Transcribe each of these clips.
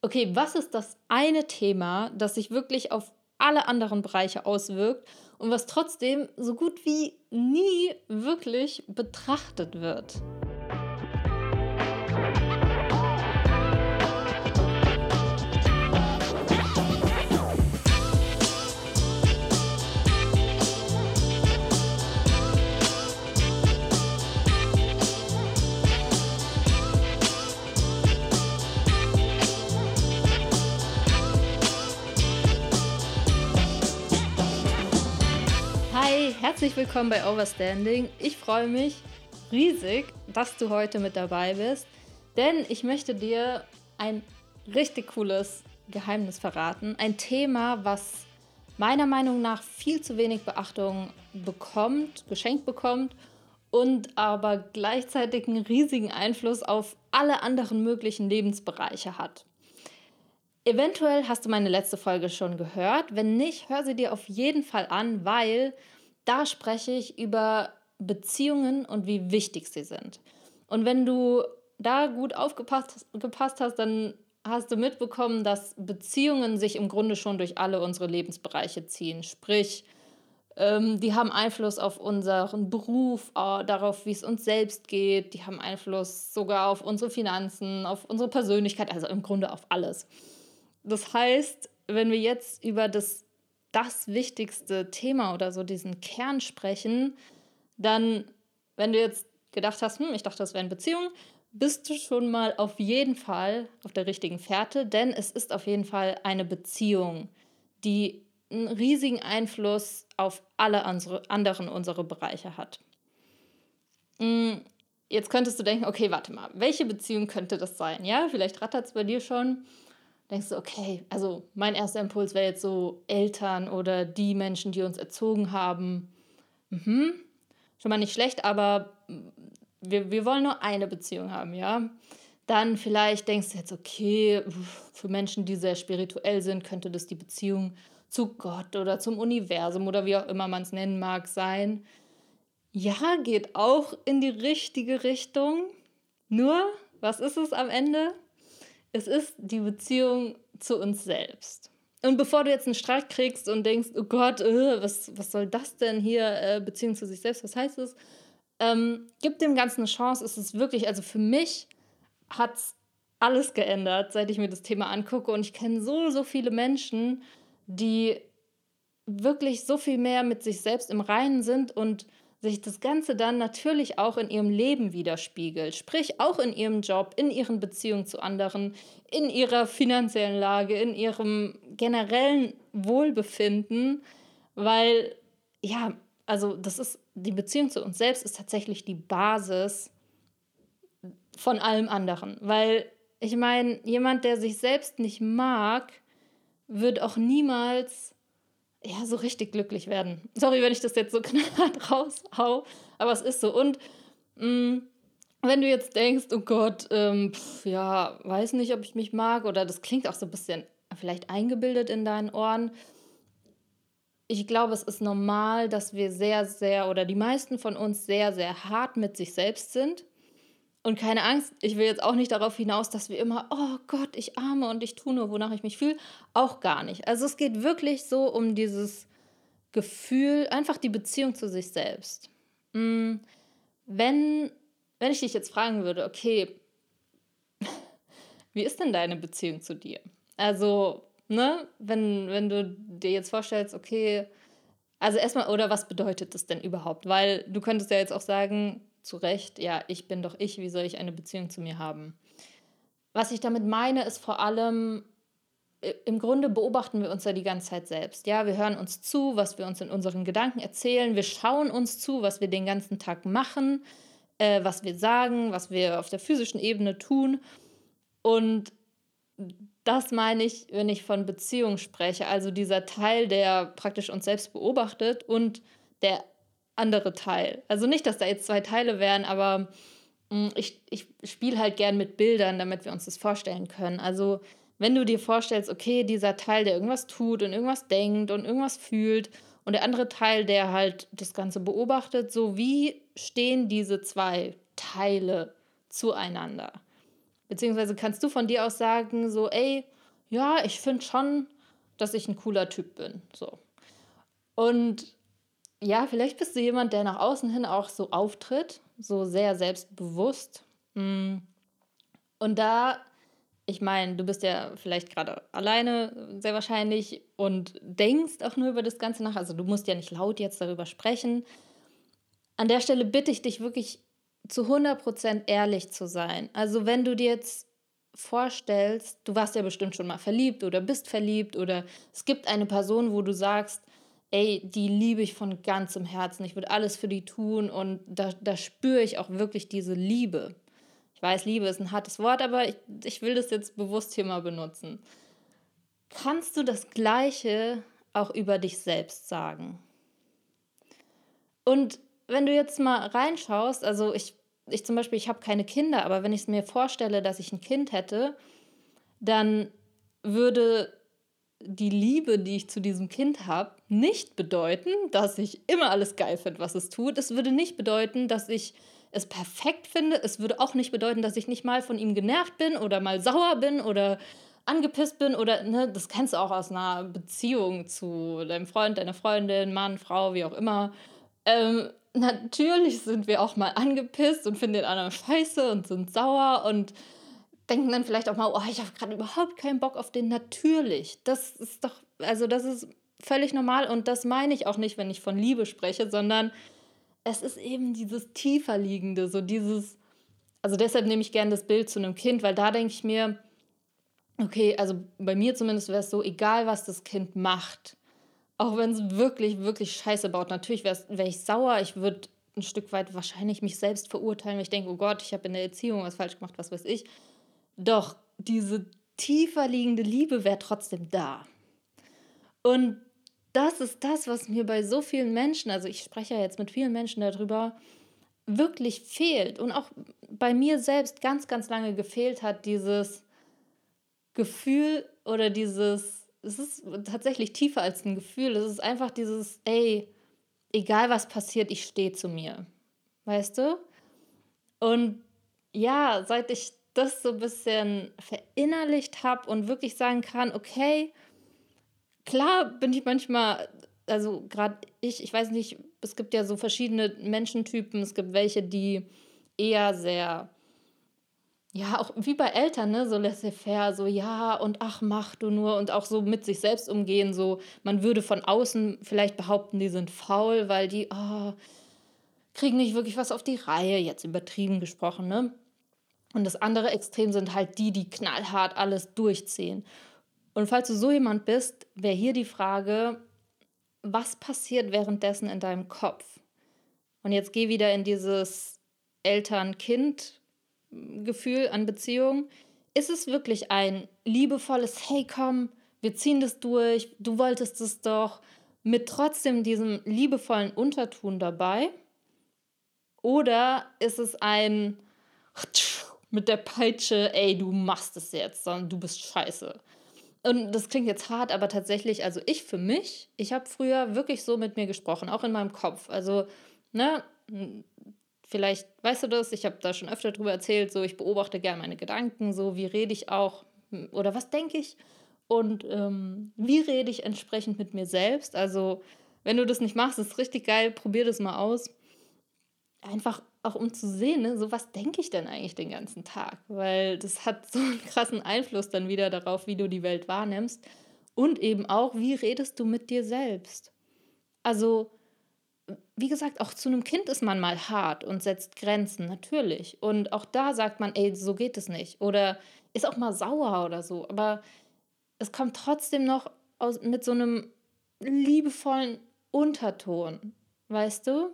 Okay, was ist das eine Thema, das sich wirklich auf alle anderen Bereiche auswirkt und was trotzdem so gut wie nie wirklich betrachtet wird? Herzlich willkommen bei Overstanding. Ich freue mich riesig, dass du heute mit dabei bist, denn ich möchte dir ein richtig cooles Geheimnis verraten. Ein Thema, was meiner Meinung nach viel zu wenig Beachtung bekommt, geschenkt bekommt und aber gleichzeitig einen riesigen Einfluss auf alle anderen möglichen Lebensbereiche hat. Eventuell hast du meine letzte Folge schon gehört. Wenn nicht, hör sie dir auf jeden Fall an, weil da spreche ich über Beziehungen und wie wichtig sie sind. Und wenn du da gut aufgepasst gepasst hast, dann hast du mitbekommen, dass Beziehungen sich im Grunde schon durch alle unsere Lebensbereiche ziehen. Sprich, ähm, die haben Einfluss auf unseren Beruf, darauf, wie es uns selbst geht. Die haben Einfluss sogar auf unsere Finanzen, auf unsere Persönlichkeit, also im Grunde auf alles. Das heißt, wenn wir jetzt über das, das wichtigste Thema oder so diesen Kern sprechen, dann, wenn du jetzt gedacht hast, hm, ich dachte, das wäre eine Beziehung, bist du schon mal auf jeden Fall auf der richtigen Fährte, denn es ist auf jeden Fall eine Beziehung, die einen riesigen Einfluss auf alle unsere, anderen unsere Bereiche hat. Hm, jetzt könntest du denken, okay, warte mal, welche Beziehung könnte das sein? Ja, vielleicht rattert es bei dir schon denkst du, okay, also mein erster Impuls wäre jetzt so Eltern oder die Menschen, die uns erzogen haben. Mhm. Schon mal nicht schlecht, aber wir, wir wollen nur eine Beziehung haben, ja. Dann vielleicht denkst du jetzt, okay, für Menschen, die sehr spirituell sind, könnte das die Beziehung zu Gott oder zum Universum oder wie auch immer man es nennen mag sein. Ja, geht auch in die richtige Richtung. Nur, was ist es am Ende? Es ist die Beziehung zu uns selbst. Und bevor du jetzt einen Streit kriegst und denkst, oh Gott, äh, was, was soll das denn hier, äh, Beziehung zu sich selbst, was heißt es? Ähm, gib dem Ganzen eine Chance. Es ist wirklich, also für mich hat es alles geändert, seit ich mir das Thema angucke. Und ich kenne so, so viele Menschen, die wirklich so viel mehr mit sich selbst im Reinen sind und sich das Ganze dann natürlich auch in ihrem Leben widerspiegelt, sprich auch in ihrem Job, in ihren Beziehungen zu anderen, in ihrer finanziellen Lage, in ihrem generellen Wohlbefinden, weil ja, also das ist die Beziehung zu uns selbst ist tatsächlich die Basis von allem anderen, weil ich meine, jemand, der sich selbst nicht mag, wird auch niemals ja, so richtig glücklich werden. Sorry, wenn ich das jetzt so knallhart raushau, aber es ist so. Und mh, mm, wenn du jetzt denkst, oh Gott, ähm, pf, ja, weiß nicht, ob ich mich mag, oder das klingt auch so ein bisschen vielleicht eingebildet in deinen Ohren. Ich glaube, es ist normal, dass wir sehr, sehr, oder die meisten von uns sehr, sehr hart mit sich selbst sind und keine Angst, ich will jetzt auch nicht darauf hinaus, dass wir immer, oh Gott, ich arme und ich tue nur, wonach ich mich fühle. Auch gar nicht. Also es geht wirklich so um dieses Gefühl, einfach die Beziehung zu sich selbst. Mm, wenn, wenn ich dich jetzt fragen würde, okay, wie ist denn deine Beziehung zu dir? Also, ne, wenn, wenn du dir jetzt vorstellst, okay, also erstmal, oder was bedeutet das denn überhaupt? Weil du könntest ja jetzt auch sagen, zu Recht, ja, ich bin doch ich, wie soll ich eine Beziehung zu mir haben? Was ich damit meine, ist vor allem, im Grunde beobachten wir uns ja die ganze Zeit selbst. Ja, wir hören uns zu, was wir uns in unseren Gedanken erzählen. Wir schauen uns zu, was wir den ganzen Tag machen, äh, was wir sagen, was wir auf der physischen Ebene tun. Und das meine ich, wenn ich von Beziehung spreche. Also dieser Teil, der praktisch uns selbst beobachtet und der andere Teil. Also nicht, dass da jetzt zwei Teile wären, aber mh, mm, ich, ich spiele halt gern mit Bildern, damit wir uns das vorstellen können. Also wenn du dir vorstellst, okay, dieser Teil, der irgendwas tut und irgendwas denkt und irgendwas fühlt und der andere Teil, der halt das Ganze beobachtet, so wie stehen diese zwei Teile zueinander? Beziehungsweise kannst du von dir aus sagen, so, ey, ja, ich finde schon, dass ich ein cooler Typ bin. So. Und ja, vielleicht bist du jemand, der nach außen hin auch so auftritt, so sehr selbstbewusst. Mm. Und da, ich meine, du bist ja vielleicht gerade alleine, sehr wahrscheinlich, und denkst auch nur über das Ganze nach. Also du musst ja nicht laut jetzt darüber sprechen. An der Stelle bitte ich dich wirklich zu 100% ehrlich zu sein. Also wenn du dir jetzt vorstellst, du warst ja bestimmt schon mal verliebt oder bist verliebt oder es gibt eine Person, wo du sagst, ey, die liebe ich von ganzem Herzen, ich würde alles für die tun und da, da spüre ich auch wirklich diese Liebe. Ich weiß, Liebe ist ein hartes Wort, aber ich, ich will das jetzt bewusst hier mal benutzen. Kannst du das Gleiche auch über dich selbst sagen? Und wenn du jetzt mal reinschaust, also ich, ich zum Beispiel, ich habe keine Kinder, aber wenn ich es mir vorstelle, dass ich ein Kind hätte, dann würde die Liebe, die ich zu diesem Kind habe, nicht bedeuten, dass ich immer alles geil finde, was es tut. Es würde nicht bedeuten, dass ich es perfekt finde. Es würde auch nicht bedeuten, dass ich nicht mal von ihm genervt bin oder mal sauer bin oder angepisst bin oder, ne, das kennst du auch aus einer Beziehung zu deinem Freund, deiner Freundin, Mann, Frau, wie auch immer. Ähm, natürlich sind wir auch mal angepisst und finden den anderen scheiße und sind sauer und denken dann vielleicht auch mal, oh, ich habe gerade überhaupt keinen Bock auf den. Natürlich. Das ist doch, also das ist völlig normal und das meine ich auch nicht, wenn ich von Liebe spreche, sondern es ist eben dieses tiefer liegende, so dieses, also deshalb nehme ich gerne das Bild zu einem Kind, weil da denke ich mir, okay, also bei mir zumindest wäre es so, egal was das Kind macht, auch wenn es wirklich, wirklich scheiße baut. Natürlich wäre wär ich sauer, ich würde ein Stück weit wahrscheinlich mich selbst verurteilen, weil ich denke, oh Gott, ich habe in der Erziehung was falsch gemacht, was weiß ich. Doch diese tiefer liegende Liebe wäre trotzdem da. Und das ist das, was mir bei so vielen Menschen, also ich spreche ja jetzt mit vielen Menschen darüber, wirklich fehlt und auch bei mir selbst ganz, ganz lange gefehlt hat, dieses Gefühl oder dieses es ist tatsächlich tiefer als ein Gefühl. Es ist einfach dieses, ey, egal was passiert, ich stehe zu mir. Weißt du? Und ja, seit ich das so ein bisschen verinnerlicht habe und wirklich sagen kann, okay, klar bin ich manchmal, also gerade ich, ich weiß nicht, es gibt ja so verschiedene Menschentypen. Es gibt welche, die eher sehr ja, auch wie bei Eltern, ne, so laissez-faire, so ja und ach, mach du nur und auch so mit sich selbst umgehen, so man würde von außen vielleicht behaupten, die sind faul, weil die oh, kriegen nicht wirklich was auf die Reihe, jetzt übertrieben gesprochen, ne? Und das andere Extrem sind halt die, die knallhart alles durchziehen. Und falls du so jemand bist, wäre hier die Frage, was passiert währenddessen in deinem Kopf? Und jetzt geh wieder in dieses Eltern-Kind Gefühl an Beziehung? Ist es wirklich ein liebevolles, hey komm, wir ziehen das durch, du wolltest es doch, mit trotzdem diesem liebevollen Unterton dabei? Oder ist es ein mit der Peitsche, ey, du machst es jetzt, sondern du bist scheiße? Und das klingt jetzt hart, aber tatsächlich, also ich für mich, ich habe früher wirklich so mit mir gesprochen, auch in meinem Kopf. Also, ne, Vielleicht weißt du das, ich habe da schon öfter drüber erzählt, so ich beobachte gerne meine Gedanken, so wie rede ich auch hm, oder was denke ich und ähm, wie rede ich entsprechend mit mir selbst. Also wenn du das nicht machst, ist richtig geil, probier das mal aus. Einfach auch um zu sehen, ne, so was denke ich denn eigentlich den ganzen Tag, weil das hat so einen krassen Einfluss dann wieder darauf, wie du die Welt wahrnimmst und eben auch, wie redest du mit dir selbst. Also wie gesagt, auch zu einem Kind ist man mal hart und setzt Grenzen, natürlich. Und auch da sagt man, ey, so geht es nicht. Oder ist auch mal sauer oder so. Aber es kommt trotzdem noch aus, mit so einem liebevollen Unterton, weißt du?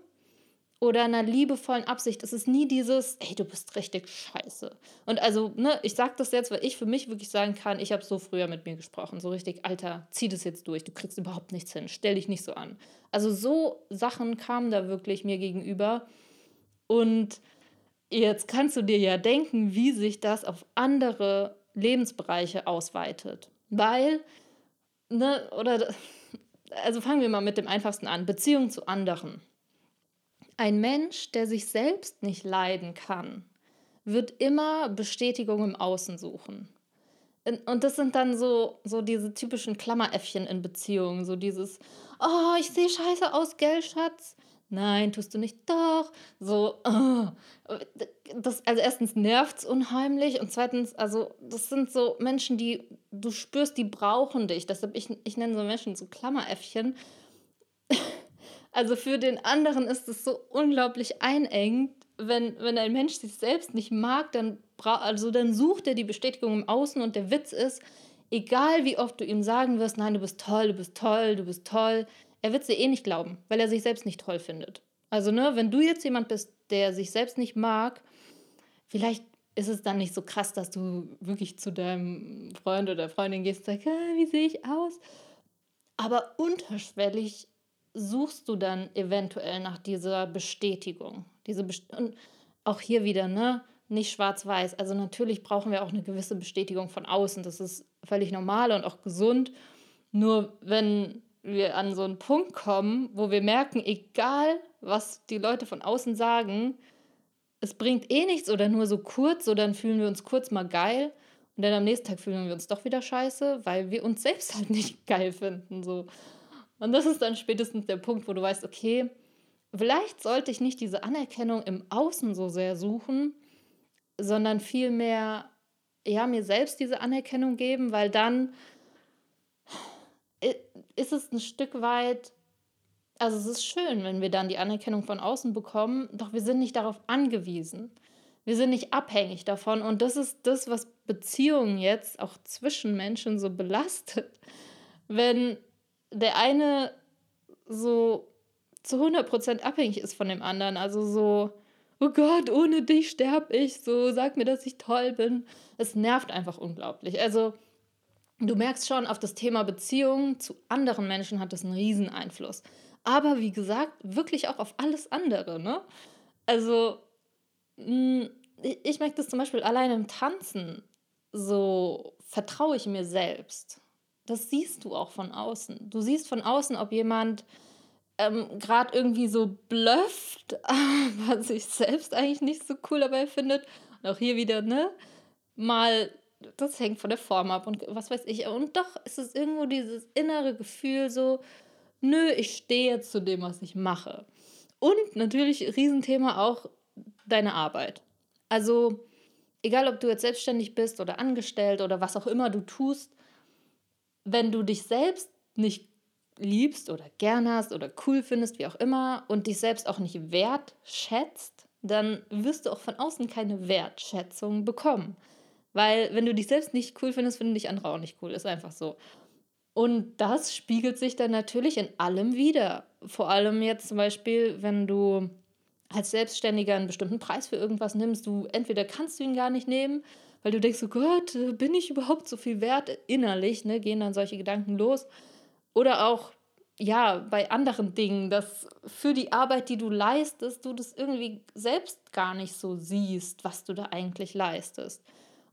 Oder einer liebevollen Absicht. Es ist nie dieses, ey, du bist richtig scheiße. Und also, ne, ich sage das jetzt, weil ich für mich wirklich sagen kann, ich habe so früher mit mir gesprochen, so richtig, Alter, zieh das jetzt durch, du kriegst überhaupt nichts hin, stell dich nicht so an. Also so Sachen kamen da wirklich mir gegenüber. Und jetzt kannst du dir ja denken, wie sich das auf andere Lebensbereiche ausweitet. Weil, ne, oder, also fangen wir mal mit dem einfachsten an, Beziehung zu anderen. Ein Mensch, der sich selbst nicht leiden kann, wird immer Bestätigung im Außen suchen. Und das sind dann so, so diese typischen Klammeräffchen in Beziehungen. So dieses, oh, ich sehe scheiße aus, gell, Schatz? Nein, tust du nicht. Doch. So, oh. das, also erstens nervt es unheimlich und zweitens, also das sind so Menschen, die du spürst, die brauchen dich. Deshalb, ich, ich nenne so Menschen so Klammeräffchen. Also für den anderen ist es so unglaublich einengt, wenn, wenn ein Mensch sich selbst nicht mag, dann, also dann sucht er die Bestätigung im Außen und der Witz ist, egal wie oft du ihm sagen wirst, nein, du bist toll, du bist toll, du bist toll, er wird dir eh nicht glauben, weil er sich selbst nicht toll findet. Also, ne, wenn du jetzt jemand bist, der sich selbst nicht mag, vielleicht ist es dann nicht so krass, dass du wirklich zu deinem Freund oder Freundin gehst und sagst, ah, wie sehe ich aus? Aber unterschwellig suchst du dann eventuell nach dieser Bestätigung. Diese Best und auch hier wieder, ne? Nicht schwarz-weiß. Also natürlich brauchen wir auch eine gewisse Bestätigung von außen. Das ist völlig normal und auch gesund. Nur wenn wir an so einen Punkt kommen, wo wir merken, egal was die Leute von außen sagen, es bringt eh nichts oder nur so kurz, so dann fühlen wir uns kurz mal geil und dann am nächsten Tag fühlen wir uns doch wieder scheiße, weil wir uns selbst halt nicht geil finden. So. Und das ist dann spätestens der Punkt, wo du weißt, okay, vielleicht sollte ich nicht diese Anerkennung im Außen so sehr suchen, sondern vielmehr ja, mir selbst diese Anerkennung geben, weil dann ist es ein Stück weit, also es ist schön, wenn wir dann die Anerkennung von außen bekommen, doch wir sind nicht darauf angewiesen. Wir sind nicht abhängig davon und das ist das, was Beziehungen jetzt auch zwischen Menschen so belastet. Wenn der eine so zu 100% abhängig ist von dem anderen, also so, oh Gott, ohne dich sterbe ich, so sag mir, dass ich toll bin. Es nervt einfach unglaublich. Also Du merkst schon, auf das Thema Beziehungen zu anderen Menschen hat das einen riesen Einfluss. Aber wie gesagt, wirklich auch auf alles andere, ne? Also, hm, ich merke das zum Beispiel allein im Tanzen. So vertraue ich mir selbst. Das siehst du auch von außen. Du siehst von außen, ob jemand ähm, gerade irgendwie so blufft, aber sich selbst eigentlich nicht so cool dabei findet. Und auch hier wieder, ne? Mal das hängt von der Form ab und was weiß ich. Und doch ist es irgendwo dieses innere Gefühl so, nö, ich stehe zu dem, was ich mache. Und natürlich Riesenthema auch deine Arbeit. Also egal, ob du jetzt selbstständig bist oder angestellt oder was auch immer du tust, wenn du dich selbst nicht liebst oder gern hast oder cool findest, wie auch immer, und dich selbst auch nicht wertschätzt, dann wirst du auch von außen keine Wertschätzung bekommen. Weil wenn du dich selbst nicht cool findest, finden dich andere auch nicht cool. Ist einfach so. Und das spiegelt sich dann natürlich in allem wieder. Vor allem jetzt zum Beispiel, wenn du als Selbstständiger einen bestimmten Preis für irgendwas nimmst, du entweder kannst du ihn gar nicht nehmen, weil du denkst, oh Gott, bin ich überhaupt so viel wert innerlich, ne, gehen dann solche Gedanken los. Oder auch, ja, bei anderen Dingen, dass für die Arbeit, die du leistest, du das irgendwie selbst gar nicht so siehst, was du da eigentlich leistest.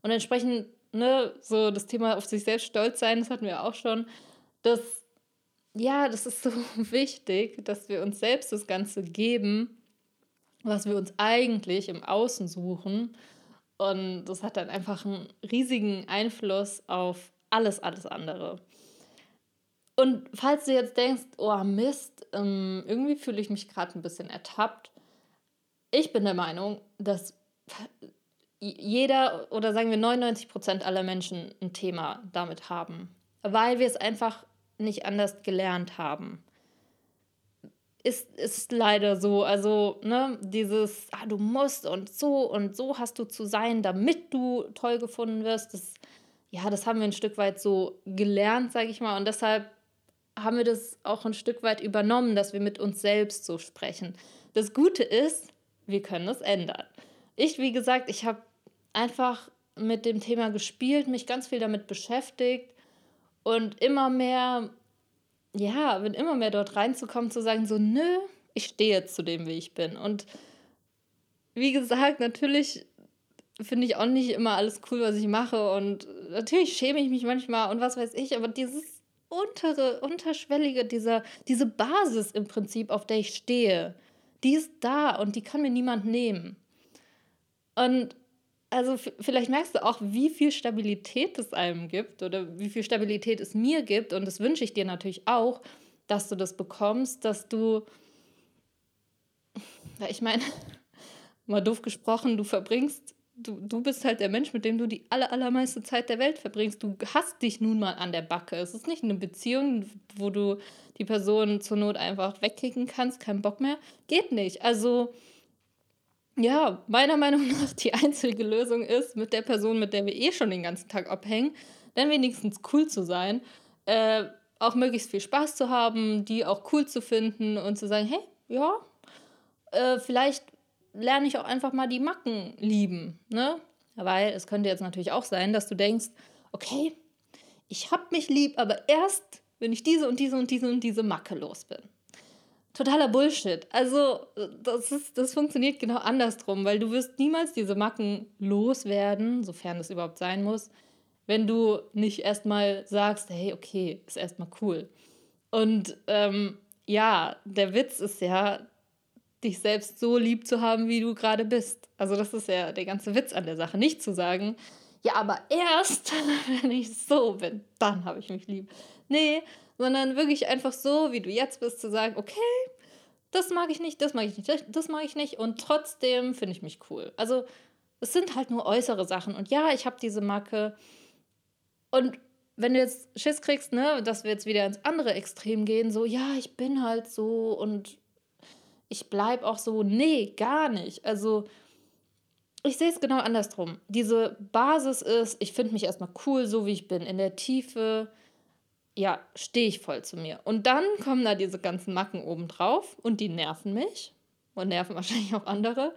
Und entsprechend, ne, so das Thema auf sich selbst stolz sein, das hatten wir auch schon. Das, ja, das ist so wichtig, dass wir uns selbst das Ganze geben, was wir uns eigentlich im Außen suchen. Und das hat dann einfach einen riesigen Einfluss auf alles, alles andere. Und falls du jetzt denkst, oh Mist, ähm, irgendwie fühle ich mich gerade ein bisschen ertappt, ich bin der Meinung, dass jeder oder sagen wir 99 Prozent aller Menschen ein Thema damit haben, weil wir es einfach nicht anders gelernt haben. Ist, ist leider so. Also, ne, dieses, ah, du musst und so und so hast du zu sein, damit du toll gefunden wirst, das, ja, das haben wir ein Stück weit so gelernt, sage ich mal. Und deshalb haben wir das auch ein Stück weit übernommen, dass wir mit uns selbst so sprechen. Das Gute ist, wir können es ändern. Ich, wie gesagt, ich habe einfach mit dem Thema gespielt, mich ganz viel damit beschäftigt und immer mehr, ja, bin immer mehr dort reinzukommen, zu sagen, so, nö, ich stehe jetzt zu dem, wie ich bin. Und wie gesagt, natürlich finde ich auch nicht immer alles cool, was ich mache. Und natürlich schäme ich mich manchmal und was weiß ich, aber dieses untere, unterschwellige, dieser, diese Basis im Prinzip, auf der ich stehe, die ist da und die kann mir niemand nehmen. Und also vielleicht merkst du auch, wie viel Stabilität es einem gibt oder wie viel Stabilität es mir gibt. Und das wünsche ich dir natürlich auch, dass du das bekommst, dass du, ich meine, mal doof gesprochen, du verbringst, du, du bist halt der Mensch, mit dem du die aller, allermeiste Zeit der Welt verbringst. Du hast dich nun mal an der Backe. Es ist nicht eine Beziehung, wo du die Person zur Not einfach wegkicken kannst, keinen Bock mehr. Geht nicht. Also ja, meiner Meinung nach die einzige Lösung ist, mit der Person, mit der wir eh schon den ganzen Tag abhängen, dann wenigstens cool zu sein, äh, auch möglichst viel Spaß zu haben, die auch cool zu finden und zu sagen, hey, ja, äh, vielleicht lerne ich auch einfach mal die Macken lieben, ne? Weil es könnte jetzt natürlich auch sein, dass du denkst, okay, ich hab mich lieb, aber erst, wenn ich diese und diese und diese und diese Macke los bin totaler Bullshit. Also, das, ist, das funktioniert genau andersrum, weil du wirst niemals diese Macken loswerden, sofern das überhaupt sein muss, wenn du nicht erstmal sagst, hey, okay, ist erstmal cool. Und ähm, ja, der Witz ist ja, dich selbst so lieb zu haben, wie du gerade bist. Also das ist ja der ganze Witz an der Sache. Nicht zu sagen, ja, aber erst, wenn ich so bin, dann habe ich mich lieb. Nee, sondern wirklich einfach so, wie du jetzt bist, zu sagen, okay, das mag ich nicht, das mag ich nicht, das mag ich nicht und trotzdem finde ich mich cool. Also es sind halt nur äußere Sachen und ja, ich habe diese Macke und wenn du jetzt Schiss kriegst, ne, dass wir jetzt wieder ins andere Extrem gehen, so ja, ich bin halt so und ich bleib auch so, nee, gar nicht. Also ich sehe es genau andersrum. Diese Basis ist, ich finde mich erstmal cool, so wie ich bin, in der Tiefe ja, stehe ich voll zu mir. Und dann kommen da diese ganzen Macken oben drauf und die nerven mich und nerven wahrscheinlich auch andere.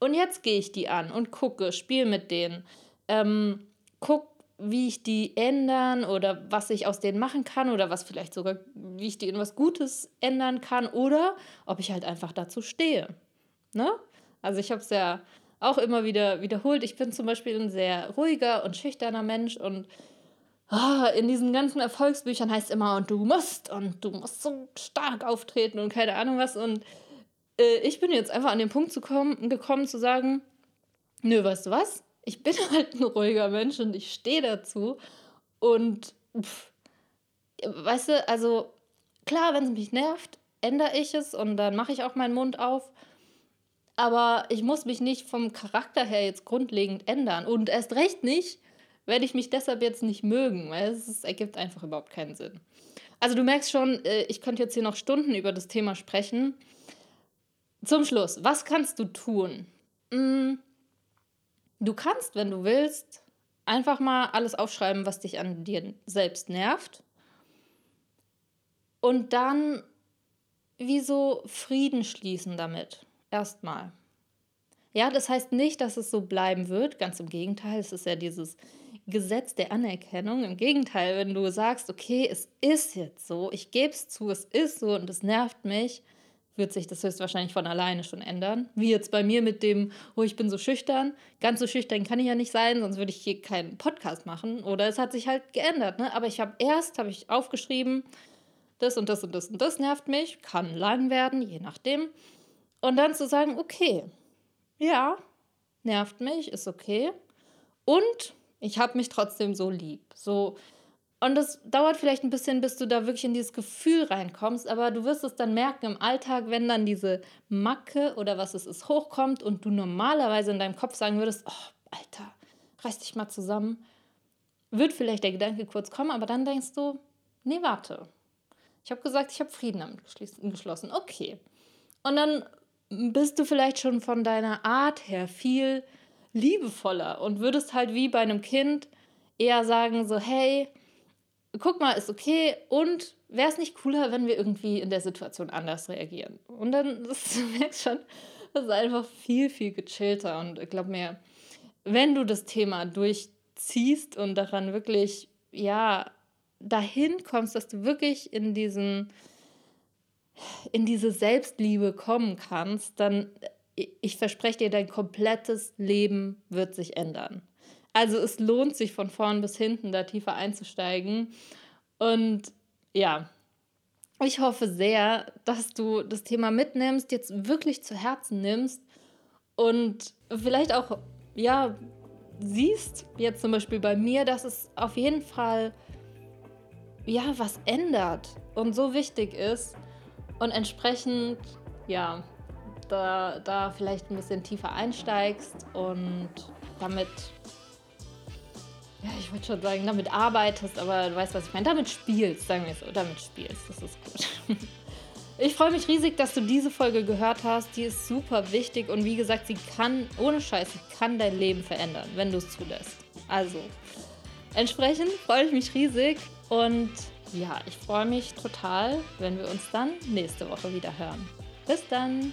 Und jetzt gehe ich die an und gucke, spiele mit denen, ähm, guck, wie ich die ändern oder was ich aus denen machen kann oder was vielleicht sogar, wie ich die in was Gutes ändern kann oder ob ich halt einfach dazu stehe. Ne? Also ich habe es ja auch immer wieder wiederholt. Ich bin zum Beispiel ein sehr ruhiger und schüchterner Mensch und oh, in diesen ganzen Erfolgsbüchern heißt immer, und du musst und du musst so stark auftreten und keine Ahnung was. Und äh, ich bin jetzt einfach an den Punkt zu kommen, gekommen zu sagen, nö, weißt du was? Ich bin halt ein ruhiger Mensch und ich stehe dazu. Und pff, weißt du, also klar, wenn es mich nervt, ändere ich es und dann mache ich auch meinen Mund auf. Aber ich muss mich nicht vom Charakter her jetzt grundlegend ändern. Und erst recht nicht, werde ich mich deshalb jetzt nicht mögen, weil es, ergibt einfach überhaupt keinen Sinn. Also du merkst schon, äh, ich könnte jetzt hier noch Stunden über das Thema sprechen. Zum Schluss, was kannst du tun? Mm, du kannst, wenn du willst, einfach mal alles aufschreiben, was dich an dir selbst nervt. Und dann wie so Frieden schließen damit. Erstmal. Ja, das heißt nicht, dass es so bleiben wird. Ganz im Gegenteil, es ist ja dieses Gesetz der Anerkennung. Im Gegenteil, wenn du sagst, okay, es ist jetzt so, ich gebe es zu, es ist so und es nervt mich, wird sich das höchstwahrscheinlich von alleine schon ändern. Wie jetzt bei mir mit dem, oh, ich bin so schüchtern. Ganz so schüchtern kann ich ja nicht sein, sonst würde ich hier keinen Podcast machen. Oder es hat sich halt geändert. Ne? Aber ich habe erst, habe ich aufgeschrieben, das und das und das und das nervt mich, kann lang werden, je nachdem. Und dann zu sagen, okay, ja, nervt mich, ist okay. Und ich habe mich trotzdem so lieb. So. Und das dauert vielleicht ein bisschen, bis du da wirklich in dieses Gefühl reinkommst, aber du wirst es dann merken im Alltag, wenn dann diese Macke oder was es ist hochkommt und du normalerweise in deinem Kopf sagen würdest, oh, Alter, reiß dich mal zusammen, wird vielleicht der Gedanke kurz kommen, aber dann denkst du, nee, warte. Ich habe gesagt, ich habe Frieden damit geschlossen. Okay. Und dann bist du vielleicht schon von deiner Art her viel liebevoller und würdest halt wie bei einem Kind eher sagen, so, hey, guck mal, ist okay und wäre es nicht cooler, wenn wir irgendwie in der Situation anders reagieren? Und dann, das, du merkst schon, das ist einfach viel, viel gechillter und ich glaube mir, wenn du das Thema durchziehst und daran wirklich, ja, dahin kommst, dass du wirklich in diesen in diese Selbstliebe kommen kannst, dann ich verspreche dir, dein komplettes Leben wird sich ändern. Also es lohnt sich von vorn bis hinten da tiefer einzusteigen. Und ja, ich hoffe sehr, dass du das Thema mitnimmst, jetzt wirklich zu Herzen nimmst und vielleicht auch, ja, siehst, jetzt zum Beispiel bei mir, dass es auf jeden Fall ja was ändert und so wichtig ist und entsprechend ja da, da vielleicht ein bisschen tiefer einsteigst und damit ja, ich würde schon sagen, damit arbeitest, aber du weißt, was ich meine. Damit spielst, sagen wir so. Damit spielst, das ist gut. Ich freue mich riesig, dass du diese Folge gehört hast. Die ist super wichtig und wie gesagt, sie kann, ohne Scheiß, sie kann dein Leben verändern, wenn du es zulässt. Also, entsprechend freue ich mich riesig und ja, ich freue mich total, wenn wir uns dann nächste Woche wieder hören. Bis dann!